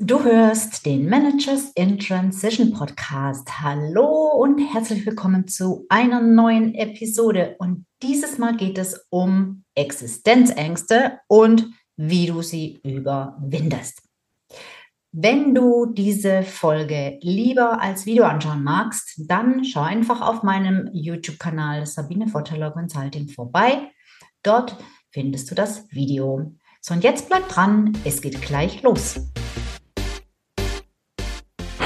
Du hörst den Managers in Transition Podcast. Hallo und herzlich willkommen zu einer neuen Episode. Und dieses Mal geht es um Existenzängste und wie du sie überwindest. Wenn du diese Folge lieber als Video anschauen magst, dann schau einfach auf meinem YouTube-Kanal Sabine Vorteller Consulting vorbei. Dort findest du das Video. So, und jetzt bleib dran, es geht gleich los.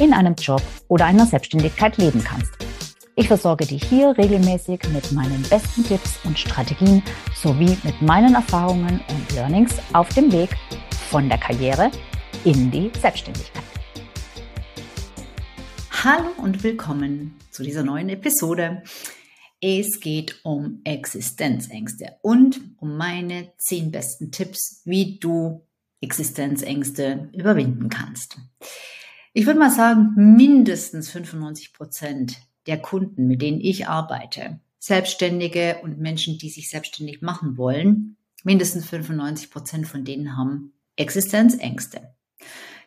in einem Job oder einer Selbstständigkeit leben kannst. Ich versorge dich hier regelmäßig mit meinen besten Tipps und Strategien sowie mit meinen Erfahrungen und Learnings auf dem Weg von der Karriere in die Selbstständigkeit. Hallo und willkommen zu dieser neuen Episode. Es geht um Existenzängste und um meine zehn besten Tipps, wie du Existenzängste überwinden kannst. Ich würde mal sagen, mindestens 95 Prozent der Kunden, mit denen ich arbeite, Selbstständige und Menschen, die sich selbstständig machen wollen, mindestens 95 Prozent von denen haben Existenzängste.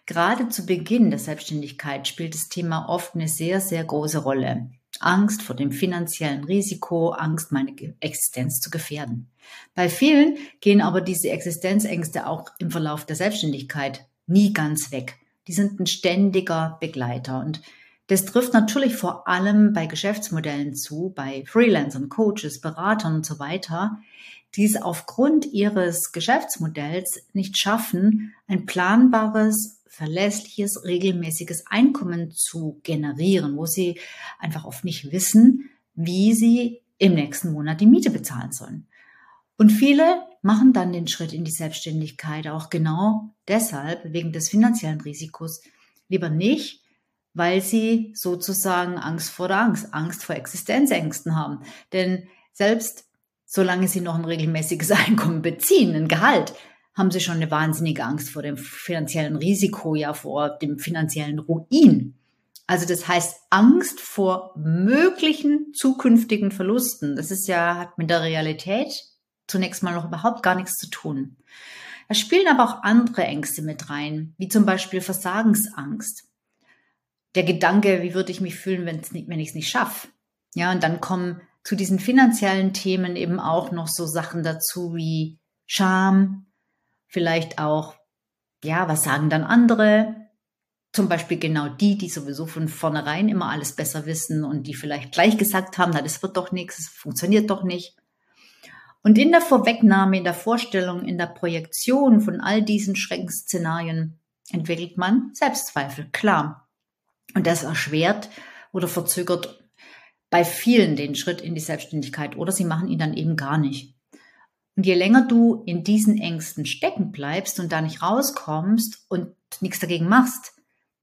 Gerade zu Beginn der Selbstständigkeit spielt das Thema oft eine sehr, sehr große Rolle. Angst vor dem finanziellen Risiko, Angst, meine Existenz zu gefährden. Bei vielen gehen aber diese Existenzängste auch im Verlauf der Selbstständigkeit nie ganz weg. Die sind ein ständiger Begleiter. Und das trifft natürlich vor allem bei Geschäftsmodellen zu, bei Freelancern, Coaches, Beratern und so weiter, die es aufgrund ihres Geschäftsmodells nicht schaffen, ein planbares, verlässliches, regelmäßiges Einkommen zu generieren, wo sie einfach oft nicht wissen, wie sie im nächsten Monat die Miete bezahlen sollen. Und viele machen dann den Schritt in die Selbstständigkeit auch genau deshalb, wegen des finanziellen Risikos, lieber nicht, weil sie sozusagen Angst vor der Angst, Angst vor Existenzängsten haben. Denn selbst solange sie noch ein regelmäßiges Einkommen beziehen, ein Gehalt, haben sie schon eine wahnsinnige Angst vor dem finanziellen Risiko, ja vor dem finanziellen Ruin. Also das heißt Angst vor möglichen zukünftigen Verlusten. Das ist ja, hat mit der Realität zunächst mal noch überhaupt gar nichts zu tun. Da spielen aber auch andere Ängste mit rein, wie zum Beispiel Versagensangst. Der Gedanke, wie würde ich mich fühlen, wenn, ich es nicht schaffe? Ja, und dann kommen zu diesen finanziellen Themen eben auch noch so Sachen dazu wie Scham, vielleicht auch, ja, was sagen dann andere? Zum Beispiel genau die, die sowieso von vornherein immer alles besser wissen und die vielleicht gleich gesagt haben, na, das wird doch nichts, es funktioniert doch nicht. Und in der Vorwegnahme, in der Vorstellung, in der Projektion von all diesen Schreckensszenarien entwickelt man Selbstzweifel, klar. Und das erschwert oder verzögert bei vielen den Schritt in die Selbstständigkeit oder sie machen ihn dann eben gar nicht. Und je länger du in diesen Ängsten stecken bleibst und da nicht rauskommst und nichts dagegen machst,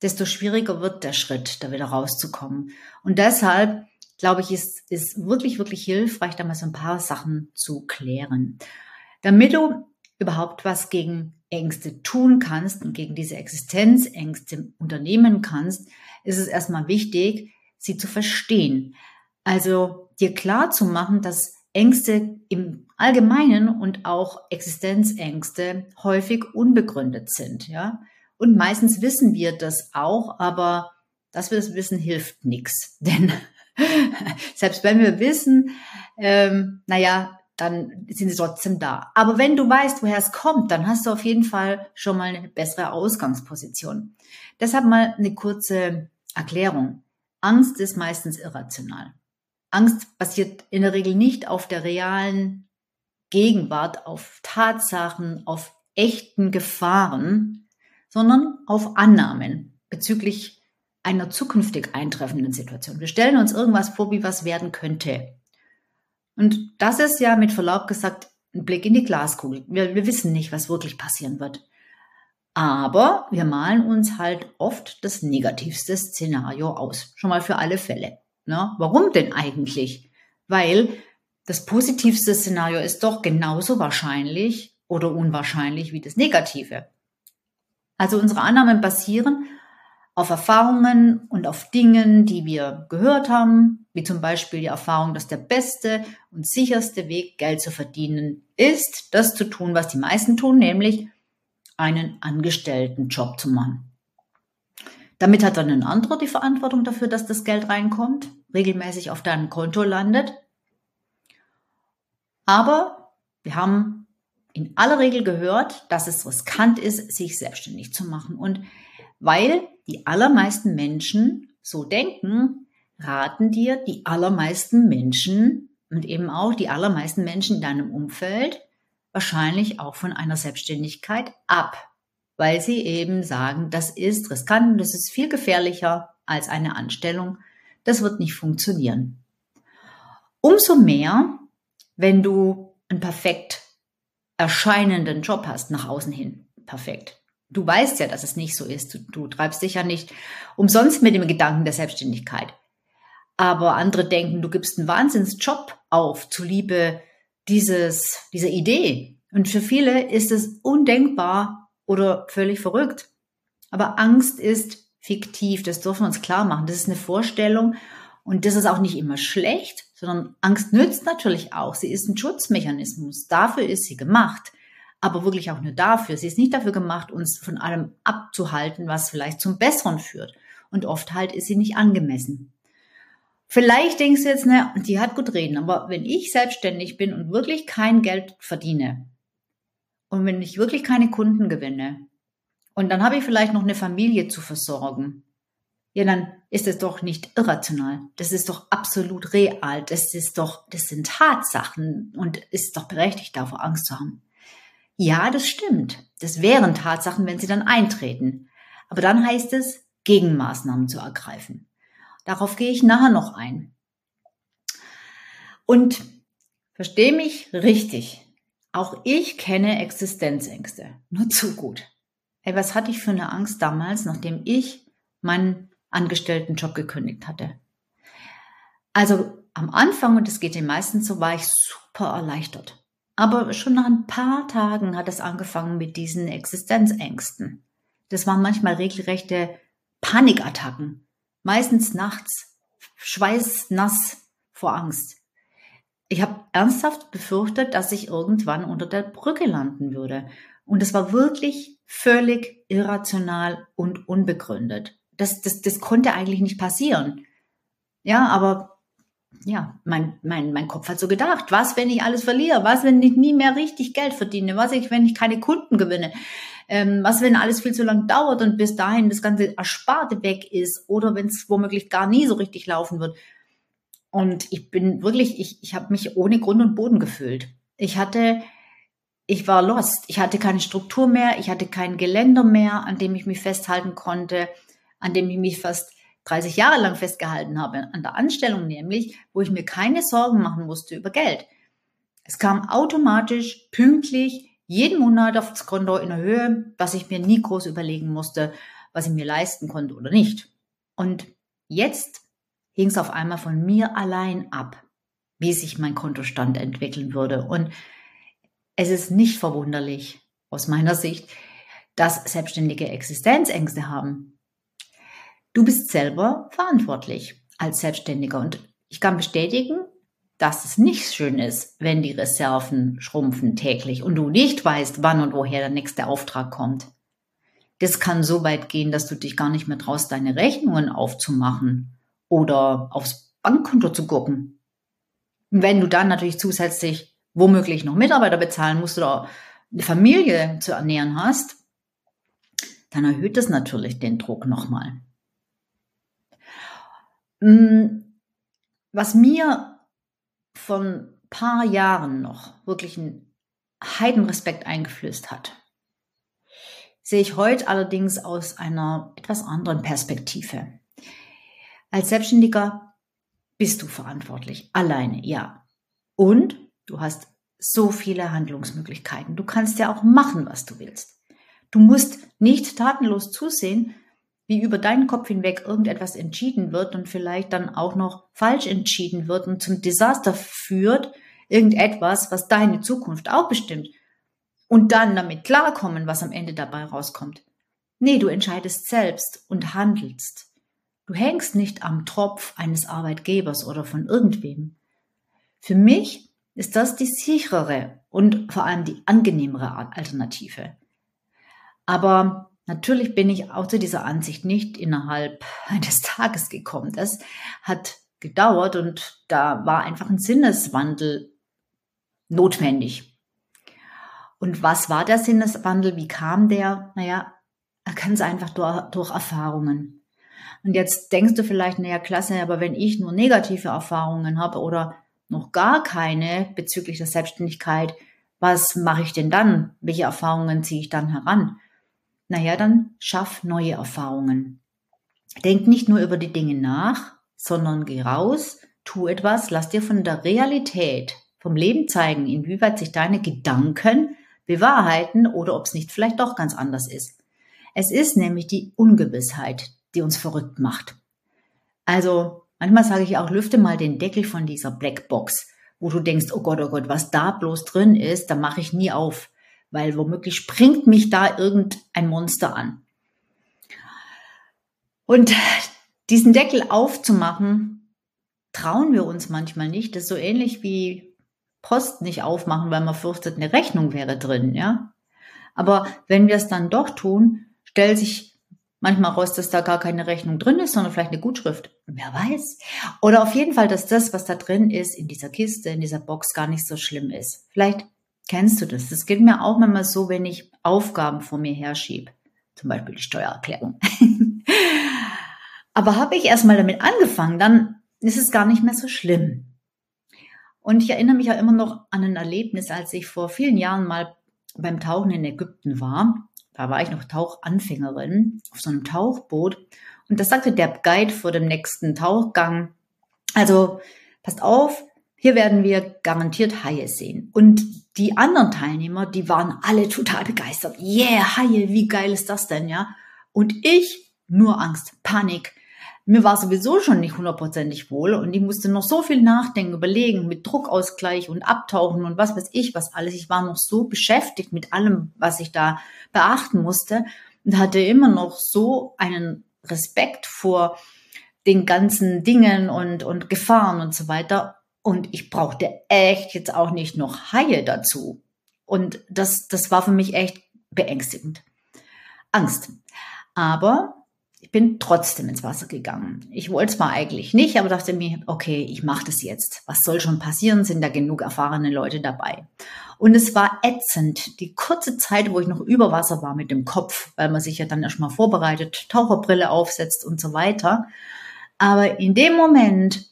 desto schwieriger wird der Schritt, da wieder rauszukommen. Und deshalb glaube ich, ist, ist wirklich, wirklich hilfreich, da mal so ein paar Sachen zu klären. Damit du überhaupt was gegen Ängste tun kannst und gegen diese Existenzängste unternehmen kannst, ist es erstmal wichtig, sie zu verstehen. Also dir klar zu machen, dass Ängste im Allgemeinen und auch Existenzängste häufig unbegründet sind, ja. Und meistens wissen wir das auch, aber dass wir das wissen, hilft nichts. Denn Selbst wenn wir wissen, ähm, naja, dann sind sie trotzdem da. Aber wenn du weißt, woher es kommt, dann hast du auf jeden Fall schon mal eine bessere Ausgangsposition. Deshalb mal eine kurze Erklärung. Angst ist meistens irrational. Angst basiert in der Regel nicht auf der realen Gegenwart, auf Tatsachen, auf echten Gefahren, sondern auf Annahmen bezüglich einer zukünftig eintreffenden Situation. Wir stellen uns irgendwas vor, wie was werden könnte. Und das ist ja mit Verlaub gesagt ein Blick in die Glaskugel. Wir, wir wissen nicht, was wirklich passieren wird. Aber wir malen uns halt oft das negativste Szenario aus. Schon mal für alle Fälle. Ne? Warum denn eigentlich? Weil das positivste Szenario ist doch genauso wahrscheinlich oder unwahrscheinlich wie das negative. Also unsere Annahmen basieren auf Erfahrungen und auf Dingen, die wir gehört haben, wie zum Beispiel die Erfahrung, dass der beste und sicherste Weg, Geld zu verdienen, ist, das zu tun, was die meisten tun, nämlich einen angestellten Job zu machen. Damit hat dann ein anderer die Verantwortung dafür, dass das Geld reinkommt, regelmäßig auf deinem Konto landet. Aber wir haben in aller Regel gehört, dass es riskant ist, sich selbstständig zu machen. Und weil die allermeisten Menschen so denken, raten dir die allermeisten Menschen und eben auch die allermeisten Menschen in deinem Umfeld wahrscheinlich auch von einer Selbstständigkeit ab, weil sie eben sagen, das ist riskant und das ist viel gefährlicher als eine Anstellung. Das wird nicht funktionieren. Umso mehr, wenn du einen perfekt erscheinenden Job hast nach außen hin. Perfekt. Du weißt ja, dass es nicht so ist. Du, du treibst dich ja nicht umsonst mit dem Gedanken der Selbstständigkeit. Aber andere denken, du gibst einen Wahnsinnsjob auf, zuliebe dieses, dieser Idee. Und für viele ist es undenkbar oder völlig verrückt. Aber Angst ist fiktiv, das dürfen wir uns klar machen. Das ist eine Vorstellung und das ist auch nicht immer schlecht, sondern Angst nützt natürlich auch. Sie ist ein Schutzmechanismus. Dafür ist sie gemacht aber wirklich auch nur dafür. Sie ist nicht dafür gemacht, uns von allem abzuhalten, was vielleicht zum Besseren führt. Und oft halt ist sie nicht angemessen. Vielleicht denkst du jetzt, ne, die hat gut reden, aber wenn ich selbstständig bin und wirklich kein Geld verdiene und wenn ich wirklich keine Kunden gewinne und dann habe ich vielleicht noch eine Familie zu versorgen, ja, dann ist es doch nicht irrational. Das ist doch absolut real. Das ist doch, das sind Tatsachen und ist doch berechtigt, davor Angst zu haben. Ja, das stimmt. Das wären Tatsachen, wenn sie dann eintreten. Aber dann heißt es, Gegenmaßnahmen zu ergreifen. Darauf gehe ich nachher noch ein. Und verstehe mich richtig. Auch ich kenne Existenzängste. Nur zu gut. Ey, was hatte ich für eine Angst damals, nachdem ich meinen Angestelltenjob gekündigt hatte? Also am Anfang, und das geht den meisten so, war ich super erleichtert. Aber schon nach ein paar Tagen hat es angefangen mit diesen Existenzängsten. Das waren manchmal regelrechte Panikattacken. Meistens nachts, schweißnass vor Angst. Ich habe ernsthaft befürchtet, dass ich irgendwann unter der Brücke landen würde. Und es war wirklich völlig irrational und unbegründet. Das, das, das konnte eigentlich nicht passieren. Ja, aber ja, mein, mein, mein Kopf hat so gedacht, was, wenn ich alles verliere? Was, wenn ich nie mehr richtig Geld verdiene? Was, wenn ich keine Kunden gewinne? Ähm, was, wenn alles viel zu lang dauert und bis dahin das ganze Ersparte weg ist oder wenn es womöglich gar nie so richtig laufen wird? Und ich bin wirklich, ich, ich habe mich ohne Grund und Boden gefühlt. Ich hatte, ich war lost. Ich hatte keine Struktur mehr, ich hatte kein Geländer mehr, an dem ich mich festhalten konnte, an dem ich mich fast 30 Jahre lang festgehalten habe, an der Anstellung nämlich, wo ich mir keine Sorgen machen musste über Geld. Es kam automatisch, pünktlich, jeden Monat aufs Konto in der Höhe, was ich mir nie groß überlegen musste, was ich mir leisten konnte oder nicht. Und jetzt hing es auf einmal von mir allein ab, wie sich mein Kontostand entwickeln würde. Und es ist nicht verwunderlich, aus meiner Sicht, dass Selbstständige Existenzängste haben. Du bist selber verantwortlich als Selbstständiger und ich kann bestätigen, dass es nicht schön ist, wenn die Reserven schrumpfen täglich und du nicht weißt, wann und woher der nächste Auftrag kommt. Das kann so weit gehen, dass du dich gar nicht mehr traust, deine Rechnungen aufzumachen oder aufs Bankkonto zu gucken. wenn du dann natürlich zusätzlich womöglich noch Mitarbeiter bezahlen musst oder eine Familie zu ernähren hast, dann erhöht das natürlich den Druck nochmal. Mm, was mir von paar Jahren noch wirklich einen Heidenrespekt eingeflößt hat, sehe ich heute allerdings aus einer etwas anderen Perspektive. Als Selbstständiger bist du verantwortlich, alleine, ja. Und du hast so viele Handlungsmöglichkeiten. Du kannst ja auch machen, was du willst. Du musst nicht tatenlos zusehen, wie über deinen Kopf hinweg irgendetwas entschieden wird und vielleicht dann auch noch falsch entschieden wird und zum Desaster führt, irgendetwas, was deine Zukunft auch bestimmt. Und dann damit klarkommen, was am Ende dabei rauskommt. Nee, du entscheidest selbst und handelst. Du hängst nicht am Tropf eines Arbeitgebers oder von irgendwem. Für mich ist das die sicherere und vor allem die angenehmere Alternative. Aber natürlich bin ich auch zu dieser Ansicht nicht innerhalb eines Tages gekommen. Das hat gedauert und da war einfach ein Sinneswandel notwendig. Und was war der Sinneswandel? Wie kam der? Naja, ganz einfach durch, durch Erfahrungen. Und jetzt denkst du vielleicht, naja, klasse, aber wenn ich nur negative Erfahrungen habe oder noch gar keine bezüglich der Selbstständigkeit, was mache ich denn dann? Welche Erfahrungen ziehe ich dann heran? Naja, dann schaff neue Erfahrungen. Denk nicht nur über die Dinge nach, sondern geh raus, tu etwas, lass dir von der Realität, vom Leben zeigen, inwieweit sich deine Gedanken bewahrheiten oder ob es nicht vielleicht doch ganz anders ist. Es ist nämlich die Ungewissheit, die uns verrückt macht. Also manchmal sage ich auch, lüfte mal den Deckel von dieser Blackbox, wo du denkst, oh Gott, oh Gott, was da bloß drin ist, da mache ich nie auf, weil womöglich springt mich da irgendein Monster an. Und diesen Deckel aufzumachen, trauen wir uns manchmal nicht. Das ist so ähnlich wie Post nicht aufmachen, weil man fürchtet, eine Rechnung wäre drin, ja. Aber wenn wir es dann doch tun, stellt sich manchmal raus, dass da gar keine Rechnung drin ist, sondern vielleicht eine Gutschrift. Wer weiß. Oder auf jeden Fall, dass das, was da drin ist, in dieser Kiste, in dieser Box gar nicht so schlimm ist. Vielleicht kennst du das. Das geht mir auch manchmal so, wenn ich Aufgaben vor mir herschiebe. Zum Beispiel die Steuererklärung. Aber habe ich erstmal damit angefangen, dann ist es gar nicht mehr so schlimm. Und ich erinnere mich ja immer noch an ein Erlebnis, als ich vor vielen Jahren mal beim Tauchen in Ägypten war. Da war ich noch Tauchanfängerin auf so einem Tauchboot. Und das sagte der Guide vor dem nächsten Tauchgang. Also, passt auf, hier werden wir garantiert Haie sehen. Und die anderen Teilnehmer, die waren alle total begeistert. Yeah, Haie, wie geil ist das denn, ja? Und ich, nur Angst, Panik mir war sowieso schon nicht hundertprozentig wohl und ich musste noch so viel nachdenken, überlegen mit Druckausgleich und Abtauchen und was weiß ich was alles. Ich war noch so beschäftigt mit allem, was ich da beachten musste und hatte immer noch so einen Respekt vor den ganzen Dingen und, und Gefahren und so weiter. Und ich brauchte echt jetzt auch nicht noch Haie dazu. Und das, das war für mich echt beängstigend. Angst. Aber ich bin trotzdem ins Wasser gegangen. Ich wollte zwar eigentlich nicht, aber dachte mir, okay, ich mache das jetzt. Was soll schon passieren? Sind da genug erfahrene Leute dabei? Und es war ätzend, die kurze Zeit, wo ich noch über Wasser war mit dem Kopf, weil man sich ja dann erstmal vorbereitet, Taucherbrille aufsetzt und so weiter. Aber in dem Moment,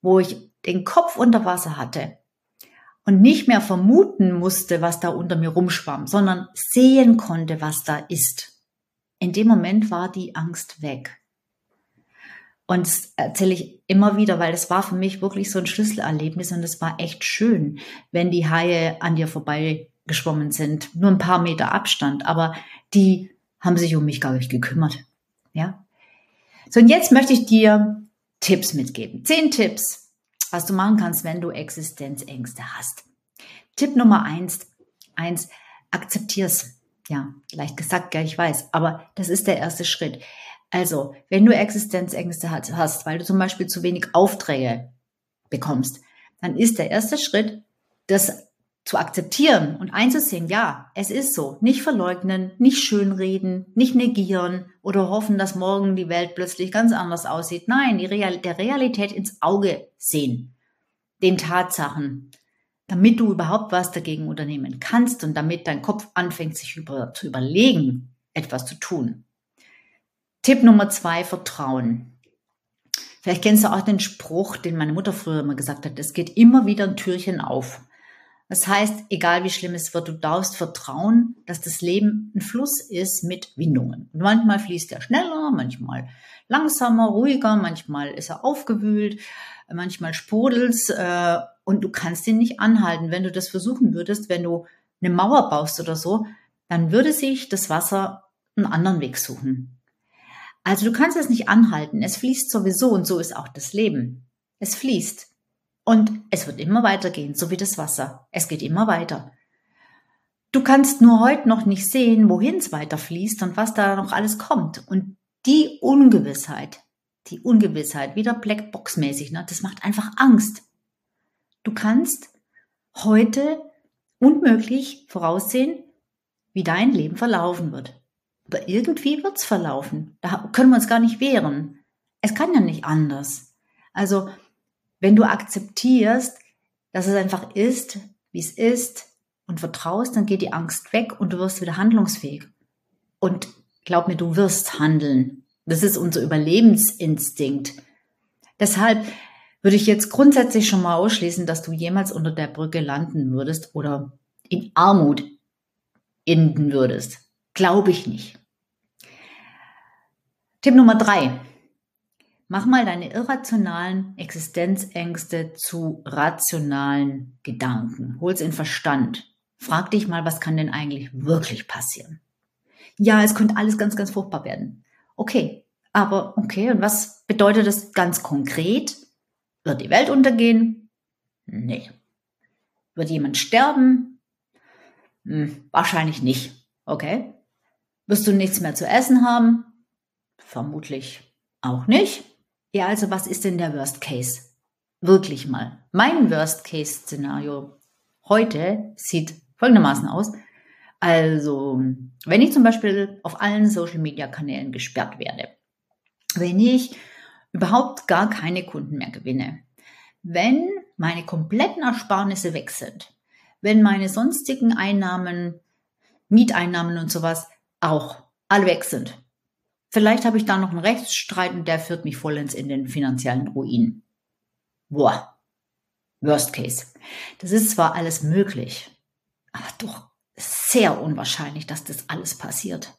wo ich den Kopf unter Wasser hatte und nicht mehr vermuten musste, was da unter mir rumschwamm, sondern sehen konnte, was da ist, in dem Moment war die Angst weg. Und das erzähle ich immer wieder, weil das war für mich wirklich so ein Schlüsselerlebnis und es war echt schön, wenn die Haie an dir vorbei geschwommen sind. Nur ein paar Meter Abstand, aber die haben sich um mich gar nicht gekümmert. Ja. So, und jetzt möchte ich dir Tipps mitgeben. Zehn Tipps, was du machen kannst, wenn du Existenzängste hast. Tipp Nummer eins, eins, akzeptier's ja, leicht gesagt, ja, ich weiß, aber das ist der erste Schritt. Also, wenn du Existenzängste hast, weil du zum Beispiel zu wenig Aufträge bekommst, dann ist der erste Schritt, das zu akzeptieren und einzusehen, ja, es ist so. Nicht verleugnen, nicht schönreden, nicht negieren oder hoffen, dass morgen die Welt plötzlich ganz anders aussieht. Nein, die Real der Realität ins Auge sehen. Den Tatsachen damit du überhaupt was dagegen unternehmen kannst und damit dein Kopf anfängt, sich über, zu überlegen, etwas zu tun. Tipp Nummer zwei, Vertrauen. Vielleicht kennst du auch den Spruch, den meine Mutter früher immer gesagt hat, es geht immer wieder ein Türchen auf. Das heißt, egal wie schlimm es wird, du darfst vertrauen, dass das Leben ein Fluss ist mit Windungen. Und manchmal fließt er schneller, manchmal langsamer, ruhiger, manchmal ist er aufgewühlt, manchmal sprudelt's äh, und du kannst ihn nicht anhalten. Wenn du das versuchen würdest, wenn du eine Mauer baust oder so, dann würde sich das Wasser einen anderen Weg suchen. Also du kannst es nicht anhalten. Es fließt sowieso und so ist auch das Leben. Es fließt. Und es wird immer weitergehen, so wie das Wasser. Es geht immer weiter. Du kannst nur heute noch nicht sehen, wohin es weiterfließt und was da noch alles kommt. Und die Ungewissheit, die Ungewissheit, wieder Blackbox-mäßig, ne, das macht einfach Angst. Du kannst heute unmöglich voraussehen, wie dein Leben verlaufen wird. Aber irgendwie wird's verlaufen. Da können wir uns gar nicht wehren. Es kann ja nicht anders. Also, wenn du akzeptierst, dass es einfach ist, wie es ist und vertraust, dann geht die Angst weg und du wirst wieder handlungsfähig. Und glaub mir, du wirst handeln. Das ist unser Überlebensinstinkt. Deshalb würde ich jetzt grundsätzlich schon mal ausschließen, dass du jemals unter der Brücke landen würdest oder in Armut enden würdest. Glaube ich nicht. Tipp Nummer drei. Mach mal deine irrationalen Existenzängste zu rationalen Gedanken. Hol's in Verstand. Frag dich mal, was kann denn eigentlich wirklich passieren? Ja, es könnte alles ganz, ganz furchtbar werden. Okay, aber okay, und was bedeutet das ganz konkret? Wird die Welt untergehen? Nee. Wird jemand sterben? Hm, wahrscheinlich nicht. Okay. Wirst du nichts mehr zu essen haben? Vermutlich auch nicht. Ja, also was ist denn der Worst Case? Wirklich mal. Mein Worst Case Szenario heute sieht folgendermaßen aus. Also, wenn ich zum Beispiel auf allen Social Media Kanälen gesperrt werde, wenn ich überhaupt gar keine Kunden mehr gewinne, wenn meine kompletten Ersparnisse weg sind, wenn meine sonstigen Einnahmen, Mieteinnahmen und sowas auch alle weg sind. Vielleicht habe ich da noch einen Rechtsstreit und der führt mich vollends in den finanziellen Ruin. Boah. Worst case. Das ist zwar alles möglich, aber doch sehr unwahrscheinlich, dass das alles passiert.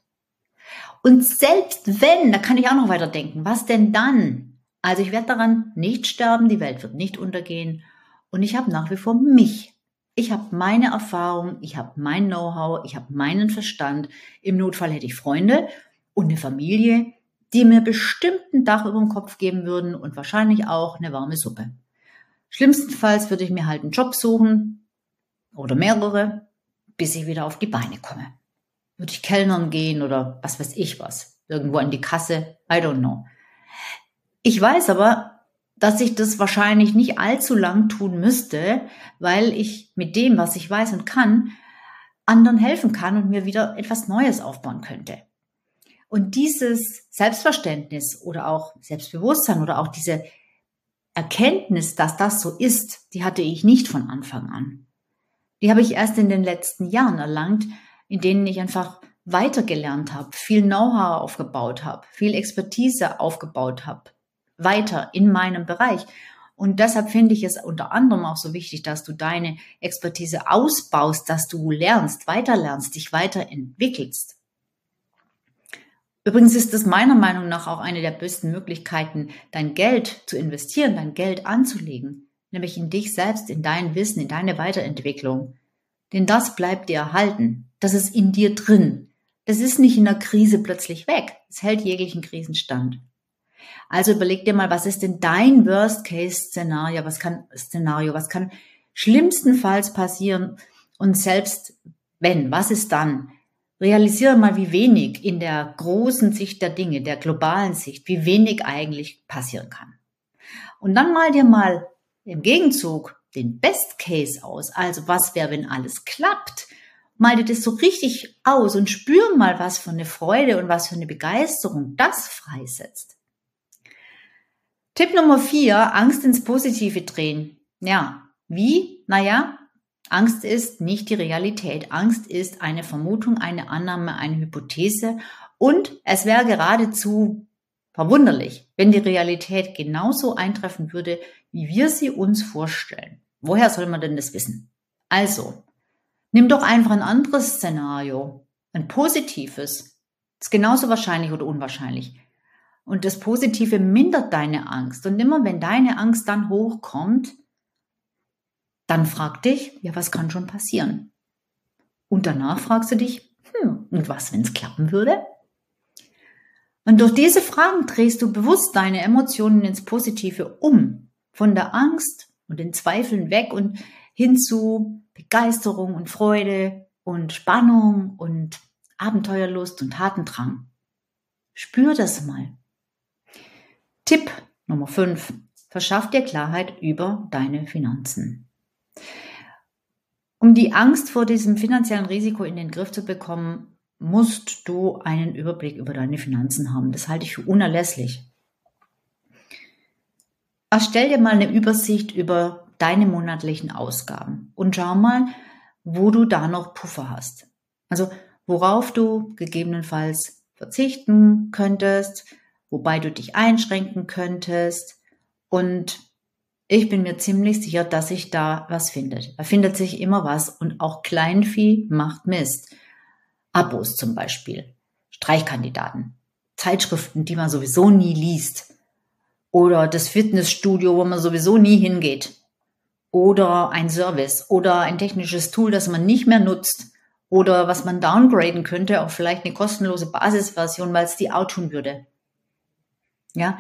Und selbst wenn, da kann ich auch noch weiter denken, was denn dann? Also ich werde daran nicht sterben, die Welt wird nicht untergehen und ich habe nach wie vor mich. Ich habe meine Erfahrung, ich habe mein Know-how, ich habe meinen Verstand. Im Notfall hätte ich Freunde und eine Familie, die mir bestimmt ein Dach über dem Kopf geben würden und wahrscheinlich auch eine warme Suppe. Schlimmstenfalls würde ich mir halt einen Job suchen oder mehrere, bis ich wieder auf die Beine komme würde ich Kellnern gehen oder was weiß ich was. Irgendwo an die Kasse. I don't know. Ich weiß aber, dass ich das wahrscheinlich nicht allzu lang tun müsste, weil ich mit dem, was ich weiß und kann, anderen helfen kann und mir wieder etwas Neues aufbauen könnte. Und dieses Selbstverständnis oder auch Selbstbewusstsein oder auch diese Erkenntnis, dass das so ist, die hatte ich nicht von Anfang an. Die habe ich erst in den letzten Jahren erlangt, in denen ich einfach weitergelernt habe, viel Know-how aufgebaut habe, viel Expertise aufgebaut habe, weiter in meinem Bereich. Und deshalb finde ich es unter anderem auch so wichtig, dass du deine Expertise ausbaust, dass du lernst, weiterlernst, dich weiterentwickelst. Übrigens ist es meiner Meinung nach auch eine der besten Möglichkeiten, dein Geld zu investieren, dein Geld anzulegen, nämlich in dich selbst, in dein Wissen, in deine Weiterentwicklung. Denn das bleibt dir erhalten. Das ist in dir drin. Das ist nicht in der Krise plötzlich weg. Es hält jeglichen Krisenstand. Also überleg dir mal, was ist denn dein Worst-Case-Szenario? Was kann Szenario? Was kann schlimmstenfalls passieren? Und selbst wenn, was ist dann? Realisiere mal, wie wenig in der großen Sicht der Dinge, der globalen Sicht, wie wenig eigentlich passieren kann. Und dann mal dir mal im Gegenzug den Best Case aus. Also was wäre, wenn alles klappt? mal dir das so richtig aus und spür mal, was für eine Freude und was für eine Begeisterung das freisetzt. Tipp Nummer vier, Angst ins Positive drehen. Ja, wie? Naja, Angst ist nicht die Realität. Angst ist eine Vermutung, eine Annahme, eine Hypothese und es wäre geradezu verwunderlich, wenn die Realität genauso eintreffen würde, wie wir sie uns vorstellen. Woher soll man denn das wissen? Also, Nimm doch einfach ein anderes Szenario, ein positives. Ist genauso wahrscheinlich oder unwahrscheinlich. Und das Positive mindert deine Angst. Und immer wenn deine Angst dann hochkommt, dann frag dich, ja, was kann schon passieren? Und danach fragst du dich, Hm, und was, wenn es klappen würde? Und durch diese Fragen drehst du bewusst deine Emotionen ins Positive um. Von der Angst und den Zweifeln weg und hin zu Begeisterung und Freude und Spannung und Abenteuerlust und Tatendrang. Spür das mal. Tipp Nummer 5. Verschaff dir Klarheit über deine Finanzen. Um die Angst vor diesem finanziellen Risiko in den Griff zu bekommen, musst du einen Überblick über deine Finanzen haben. Das halte ich für unerlässlich. Erstell dir mal eine Übersicht über deine monatlichen Ausgaben und schau mal, wo du da noch Puffer hast. Also worauf du gegebenenfalls verzichten könntest, wobei du dich einschränken könntest. Und ich bin mir ziemlich sicher, dass sich da was findet. Da findet sich immer was und auch Kleinvieh macht Mist. Abos zum Beispiel, Streichkandidaten, Zeitschriften, die man sowieso nie liest. Oder das Fitnessstudio, wo man sowieso nie hingeht. Oder ein Service oder ein technisches Tool, das man nicht mehr nutzt. Oder was man downgraden könnte auf vielleicht eine kostenlose Basisversion, weil es die auch tun würde. Ja,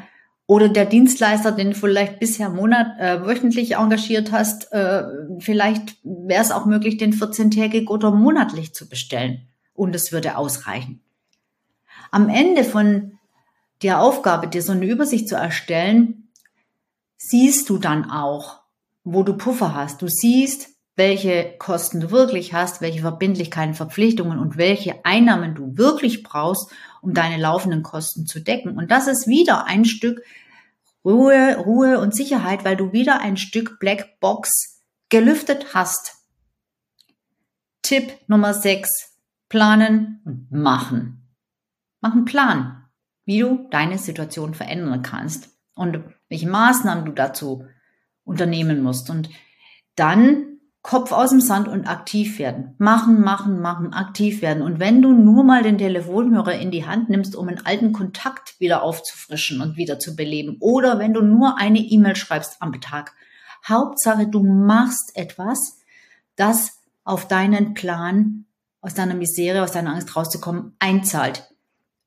oder der Dienstleister, den du vielleicht bisher monat, äh, wöchentlich engagiert hast, äh, vielleicht wäre es auch möglich, den 14-tägig oder monatlich zu bestellen. Und es würde ausreichen. Am Ende von der Aufgabe, dir so eine Übersicht zu erstellen, siehst du dann auch, wo du Puffer hast. Du siehst, welche Kosten du wirklich hast, welche Verbindlichkeiten, Verpflichtungen und welche Einnahmen du wirklich brauchst, um deine laufenden Kosten zu decken. Und das ist wieder ein Stück Ruhe, Ruhe und Sicherheit, weil du wieder ein Stück Black Box gelüftet hast. Tipp Nummer 6. Planen und machen. Mach einen Plan, wie du deine Situation verändern kannst und welche Maßnahmen du dazu unternehmen musst. Und dann Kopf aus dem Sand und aktiv werden. Machen, machen, machen, aktiv werden. Und wenn du nur mal den Telefonhörer in die Hand nimmst, um einen alten Kontakt wieder aufzufrischen und wieder zu beleben, oder wenn du nur eine E-Mail schreibst am Tag, Hauptsache, du machst etwas, das auf deinen Plan, aus deiner Misere, aus deiner Angst rauszukommen, einzahlt.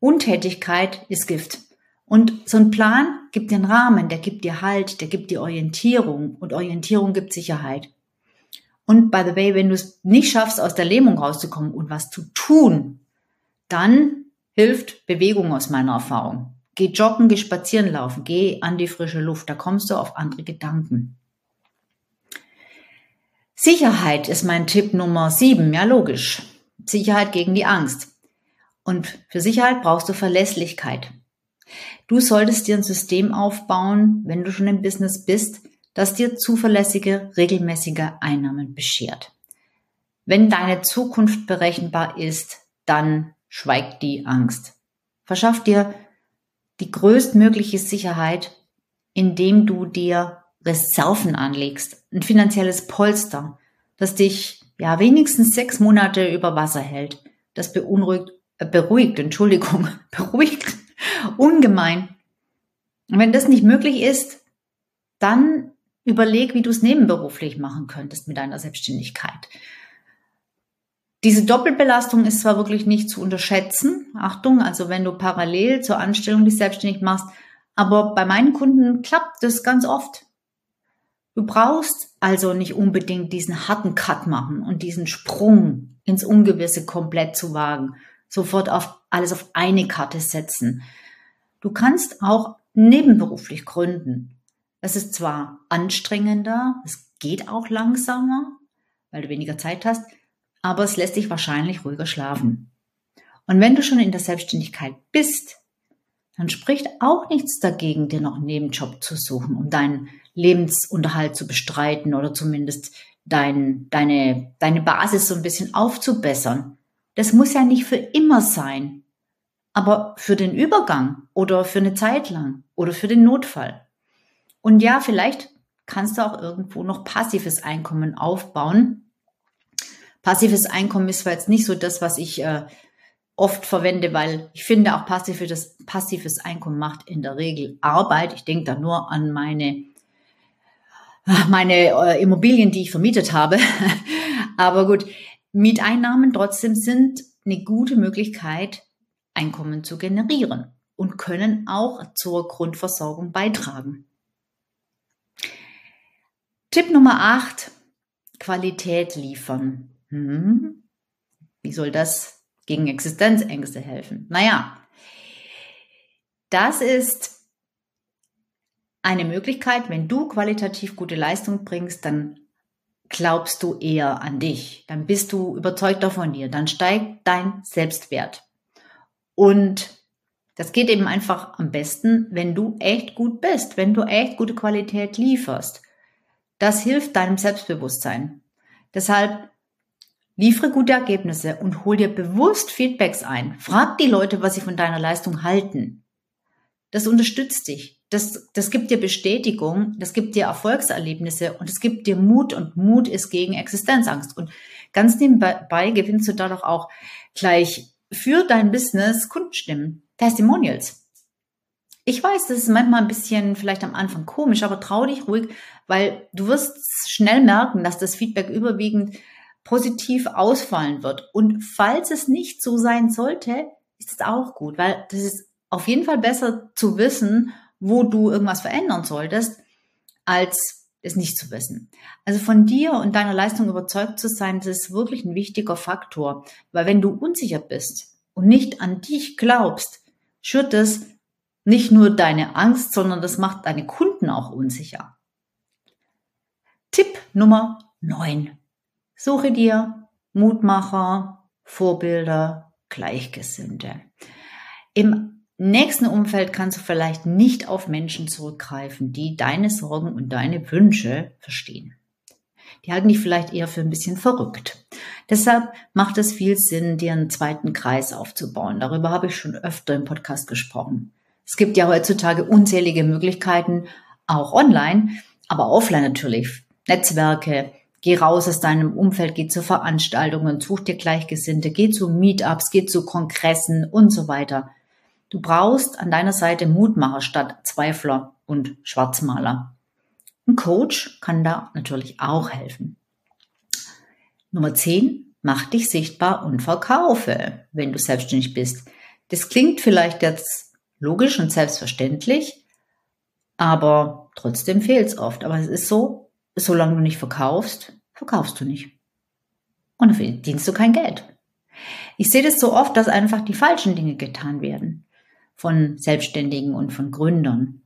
Untätigkeit ist Gift. Und so ein Plan gibt dir einen Rahmen, der gibt dir Halt, der gibt dir Orientierung und Orientierung gibt Sicherheit. Und by the way, wenn du es nicht schaffst, aus der Lähmung rauszukommen und was zu tun, dann hilft Bewegung aus meiner Erfahrung. Geh joggen, geh spazieren laufen, geh an die frische Luft, da kommst du auf andere Gedanken. Sicherheit ist mein Tipp Nummer sieben, ja logisch. Sicherheit gegen die Angst. Und für Sicherheit brauchst du Verlässlichkeit. Du solltest dir ein System aufbauen, wenn du schon im Business bist, das dir zuverlässige, regelmäßige Einnahmen beschert. Wenn deine Zukunft berechenbar ist, dann schweigt die Angst. Verschaff dir die größtmögliche Sicherheit, indem du dir Reserven anlegst, ein finanzielles Polster, das dich ja wenigstens sechs Monate über Wasser hält. Das beunruhigt, äh, beruhigt, Entschuldigung, beruhigt ungemein. Und wenn das nicht möglich ist, dann Überleg, wie du es nebenberuflich machen könntest mit deiner Selbstständigkeit. Diese Doppelbelastung ist zwar wirklich nicht zu unterschätzen. Achtung, also wenn du parallel zur Anstellung dich selbstständig machst, aber bei meinen Kunden klappt das ganz oft. Du brauchst also nicht unbedingt diesen harten Cut machen und diesen Sprung ins Ungewisse komplett zu wagen, sofort auf alles auf eine Karte setzen. Du kannst auch nebenberuflich gründen. Es ist zwar anstrengender, es geht auch langsamer, weil du weniger Zeit hast, aber es lässt dich wahrscheinlich ruhiger schlafen. Und wenn du schon in der Selbstständigkeit bist, dann spricht auch nichts dagegen, dir noch einen Nebenjob zu suchen, um deinen Lebensunterhalt zu bestreiten oder zumindest dein, deine, deine Basis so ein bisschen aufzubessern. Das muss ja nicht für immer sein, aber für den Übergang oder für eine Zeit lang oder für den Notfall. Und ja, vielleicht kannst du auch irgendwo noch passives Einkommen aufbauen. Passives Einkommen ist zwar jetzt nicht so das, was ich äh, oft verwende, weil ich finde auch passives, passives Einkommen macht in der Regel Arbeit. Ich denke da nur an meine meine äh, Immobilien, die ich vermietet habe. Aber gut, Mieteinnahmen trotzdem sind eine gute Möglichkeit, Einkommen zu generieren und können auch zur Grundversorgung beitragen. Tipp Nummer 8, Qualität liefern. Hm, wie soll das gegen Existenzängste helfen? Naja, das ist eine Möglichkeit, wenn du qualitativ gute Leistung bringst, dann glaubst du eher an dich, dann bist du überzeugter von dir, dann steigt dein Selbstwert. Und das geht eben einfach am besten, wenn du echt gut bist, wenn du echt gute Qualität lieferst. Das hilft deinem Selbstbewusstsein. Deshalb liefere gute Ergebnisse und hol dir bewusst Feedbacks ein. Frag die Leute, was sie von deiner Leistung halten. Das unterstützt dich. Das, das gibt dir Bestätigung, das gibt dir Erfolgserlebnisse und es gibt dir Mut und Mut ist gegen Existenzangst. Und ganz nebenbei gewinnst du dadurch auch gleich für dein Business Kundenstimmen, Testimonials. Ich weiß, das ist manchmal ein bisschen vielleicht am Anfang komisch, aber trau dich ruhig, weil du wirst schnell merken, dass das Feedback überwiegend positiv ausfallen wird. Und falls es nicht so sein sollte, ist es auch gut, weil das ist auf jeden Fall besser zu wissen, wo du irgendwas verändern solltest, als es nicht zu wissen. Also von dir und deiner Leistung überzeugt zu sein, das ist wirklich ein wichtiger Faktor. Weil wenn du unsicher bist und nicht an dich glaubst, schürt es nicht nur deine Angst, sondern das macht deine Kunden auch unsicher. Tipp Nummer 9. Suche dir Mutmacher, Vorbilder, Gleichgesinnte. Im nächsten Umfeld kannst du vielleicht nicht auf Menschen zurückgreifen, die deine Sorgen und deine Wünsche verstehen. Die halten dich vielleicht eher für ein bisschen verrückt. Deshalb macht es viel Sinn, dir einen zweiten Kreis aufzubauen. Darüber habe ich schon öfter im Podcast gesprochen. Es gibt ja heutzutage unzählige Möglichkeiten, auch online, aber offline natürlich. Netzwerke, geh raus aus deinem Umfeld, geh zu Veranstaltungen, such dir Gleichgesinnte, geh zu Meetups, geh zu Kongressen und so weiter. Du brauchst an deiner Seite Mutmacher statt Zweifler und Schwarzmaler. Ein Coach kann da natürlich auch helfen. Nummer 10, mach dich sichtbar und verkaufe, wenn du selbstständig bist. Das klingt vielleicht jetzt logisch und selbstverständlich, aber trotzdem fehlt es oft. Aber es ist so, solange du nicht verkaufst, verkaufst du nicht. Und dann verdienst du kein Geld. Ich sehe das so oft, dass einfach die falschen Dinge getan werden von Selbstständigen und von Gründern.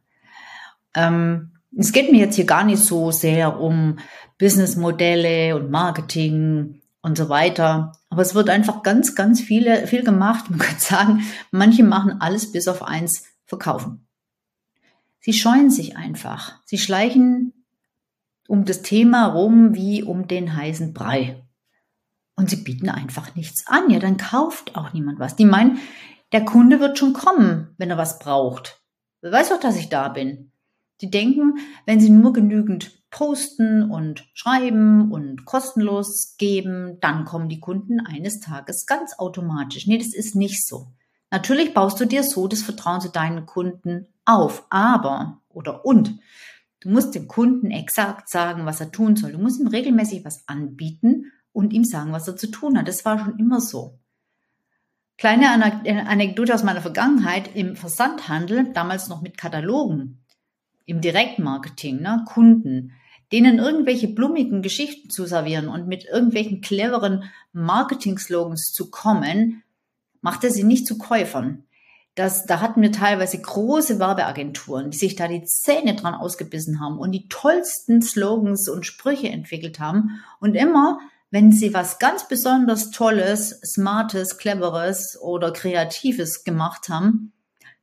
Ähm, es geht mir jetzt hier gar nicht so sehr um Businessmodelle und Marketing und so weiter. Aber es wird einfach ganz, ganz viele, viel gemacht. Man kann sagen, manche machen alles bis auf eins verkaufen. Sie scheuen sich einfach. Sie schleichen um das Thema rum wie um den heißen Brei. Und sie bieten einfach nichts an. Ja, dann kauft auch niemand was. Die meinen, der Kunde wird schon kommen, wenn er was braucht. Wer weiß doch, dass ich da bin. Die denken, wenn sie nur genügend posten und schreiben und kostenlos geben, dann kommen die Kunden eines Tages ganz automatisch. Nee, das ist nicht so. Natürlich baust du dir so das Vertrauen zu deinen Kunden auf, aber oder und du musst dem Kunden exakt sagen, was er tun soll. Du musst ihm regelmäßig was anbieten und ihm sagen, was er zu tun hat. Das war schon immer so. Kleine Anekdote aus meiner Vergangenheit im Versandhandel, damals noch mit Katalogen, im Direktmarketing, ne, Kunden, denen irgendwelche blumigen Geschichten zu servieren und mit irgendwelchen cleveren Marketing-Slogans zu kommen, machte sie nicht zu Käufern. Das, da hatten wir teilweise große Werbeagenturen, die sich da die Zähne dran ausgebissen haben und die tollsten Slogans und Sprüche entwickelt haben und immer wenn sie was ganz besonders Tolles, Smartes, Cleveres oder Kreatives gemacht haben,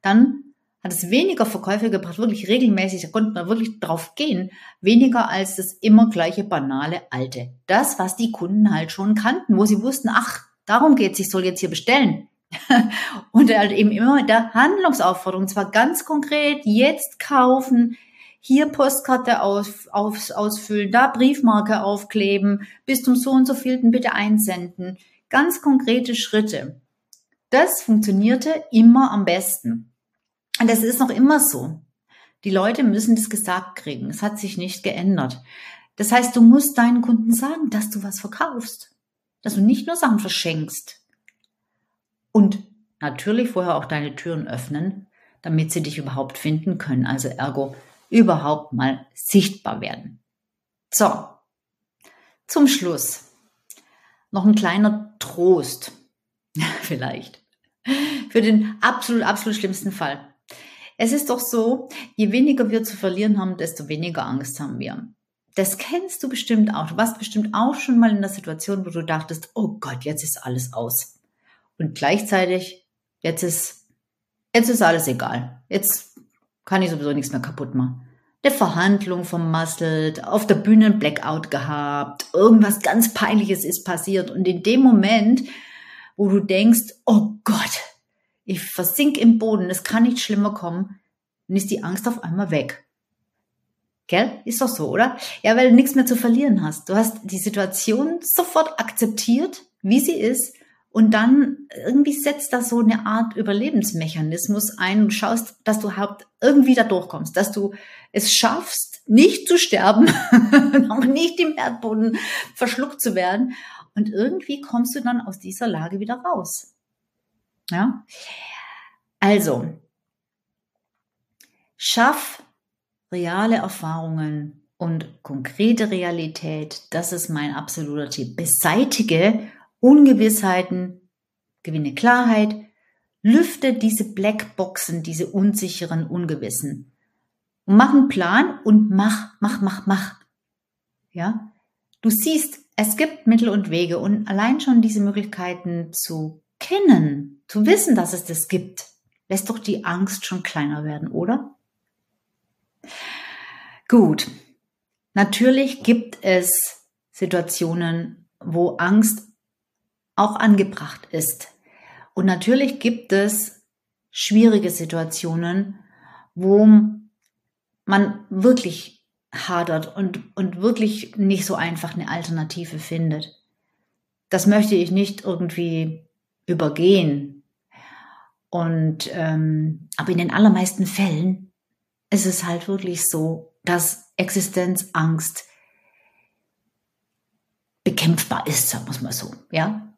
dann hat es weniger Verkäufe gebracht, wirklich regelmäßig, da konnten wir wirklich drauf gehen, weniger als das immer gleiche banale Alte. Das, was die Kunden halt schon kannten, wo sie wussten, ach, darum geht's, ich soll jetzt hier bestellen. und halt eben immer mit der Handlungsaufforderung, zwar ganz konkret, jetzt kaufen, hier Postkarte aus, aus, ausfüllen, da Briefmarke aufkleben, bis zum so und so vielten bitte einsenden. Ganz konkrete Schritte. Das funktionierte immer am besten. Und das ist noch immer so. Die Leute müssen das gesagt kriegen. Es hat sich nicht geändert. Das heißt, du musst deinen Kunden sagen, dass du was verkaufst. Dass du nicht nur Sachen verschenkst. Und natürlich vorher auch deine Türen öffnen, damit sie dich überhaupt finden können. Also ergo überhaupt mal sichtbar werden. So, zum Schluss noch ein kleiner Trost vielleicht für den absolut, absolut schlimmsten Fall. Es ist doch so, je weniger wir zu verlieren haben, desto weniger Angst haben wir. Das kennst du bestimmt auch. Du warst bestimmt auch schon mal in der Situation, wo du dachtest, oh Gott, jetzt ist alles aus. Und gleichzeitig, jetzt ist, jetzt ist alles egal. Jetzt kann ich sowieso nichts mehr kaputt machen. Eine Verhandlung vermasselt, auf der Bühne ein Blackout gehabt, irgendwas ganz Peinliches ist passiert. Und in dem Moment, wo du denkst, oh Gott, ich versink im Boden, es kann nicht schlimmer kommen, dann ist die Angst auf einmal weg. Gell? Ist doch so, oder? Ja, weil du nichts mehr zu verlieren hast. Du hast die Situation sofort akzeptiert, wie sie ist, und dann irgendwie setzt das so eine Art Überlebensmechanismus ein und schaust, dass du überhaupt irgendwie da durchkommst, dass du es schaffst, nicht zu sterben, auch nicht im Erdboden verschluckt zu werden. Und irgendwie kommst du dann aus dieser Lage wieder raus. Ja? Also, schaff reale Erfahrungen und konkrete Realität. Das ist mein absoluter Tipp. Beseitige Ungewissheiten, gewinne Klarheit, lüfte diese Blackboxen, diese unsicheren, ungewissen. Und mach einen Plan und mach, mach, mach, mach. Ja? Du siehst, es gibt Mittel und Wege und allein schon diese Möglichkeiten zu kennen, zu wissen, dass es das gibt, lässt doch die Angst schon kleiner werden, oder? Gut. Natürlich gibt es Situationen, wo Angst auch angebracht ist. Und natürlich gibt es schwierige Situationen, wo man wirklich hadert und, und wirklich nicht so einfach eine Alternative findet. Das möchte ich nicht irgendwie übergehen. Und ähm, aber in den allermeisten Fällen ist es halt wirklich so, dass Existenzangst bekämpfbar ist, sagen wir es mal so, ja.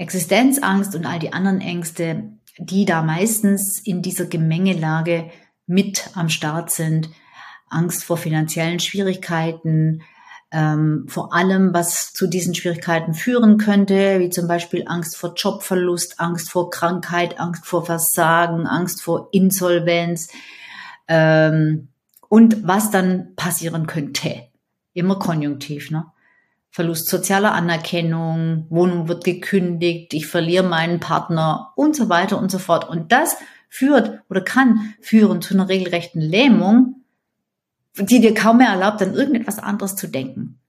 Existenzangst und all die anderen Ängste, die da meistens in dieser Gemengelage mit am Start sind, Angst vor finanziellen Schwierigkeiten, ähm, vor allem, was zu diesen Schwierigkeiten führen könnte, wie zum Beispiel Angst vor Jobverlust, Angst vor Krankheit, Angst vor Versagen, Angst vor Insolvenz ähm, und was dann passieren könnte. Immer konjunktiv, ne? Verlust sozialer Anerkennung, Wohnung wird gekündigt, ich verliere meinen Partner und so weiter und so fort. Und das führt oder kann führen zu einer regelrechten Lähmung die dir kaum mehr erlaubt, an irgendetwas anderes zu denken.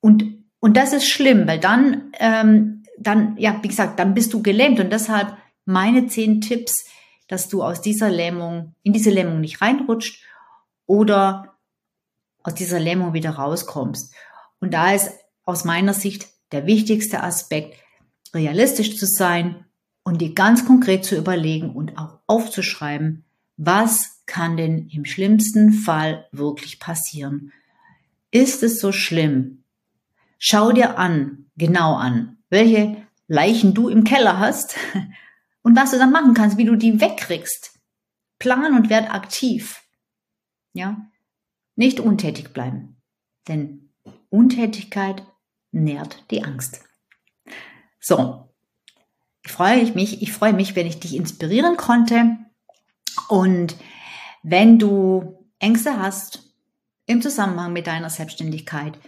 Und, und das ist schlimm, weil dann, ähm, dann, ja, wie gesagt, dann bist du gelähmt und deshalb meine zehn Tipps, dass du aus dieser Lähmung, in diese Lähmung nicht reinrutscht oder aus dieser Lähmung wieder rauskommst. Und da ist aus meiner Sicht der wichtigste Aspekt, realistisch zu sein und dir ganz konkret zu überlegen und auch aufzuschreiben, was kann denn im schlimmsten Fall wirklich passieren? Ist es so schlimm? Schau dir an, genau an, welche Leichen du im Keller hast und was du dann machen kannst, wie du die wegkriegst. Plan und werd aktiv. Ja? Nicht untätig bleiben. Denn Untätigkeit nährt die Angst. So. Ich freue mich, ich freue mich, wenn ich dich inspirieren konnte und wenn du Ängste hast im Zusammenhang mit deiner Selbstständigkeit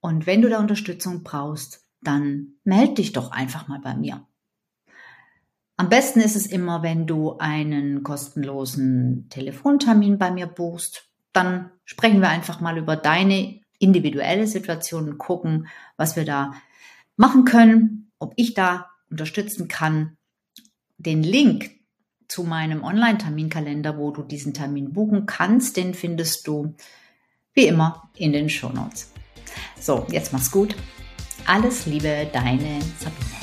und wenn du da Unterstützung brauchst, dann melde dich doch einfach mal bei mir. Am besten ist es immer, wenn du einen kostenlosen Telefontermin bei mir buchst. Dann sprechen wir einfach mal über deine individuelle Situation und gucken, was wir da machen können, ob ich da unterstützen kann. Den Link zu meinem Online-Terminkalender, wo du diesen Termin buchen kannst. Den findest du wie immer in den Show Notes. So, jetzt mach's gut. Alles Liebe, deine Sabine.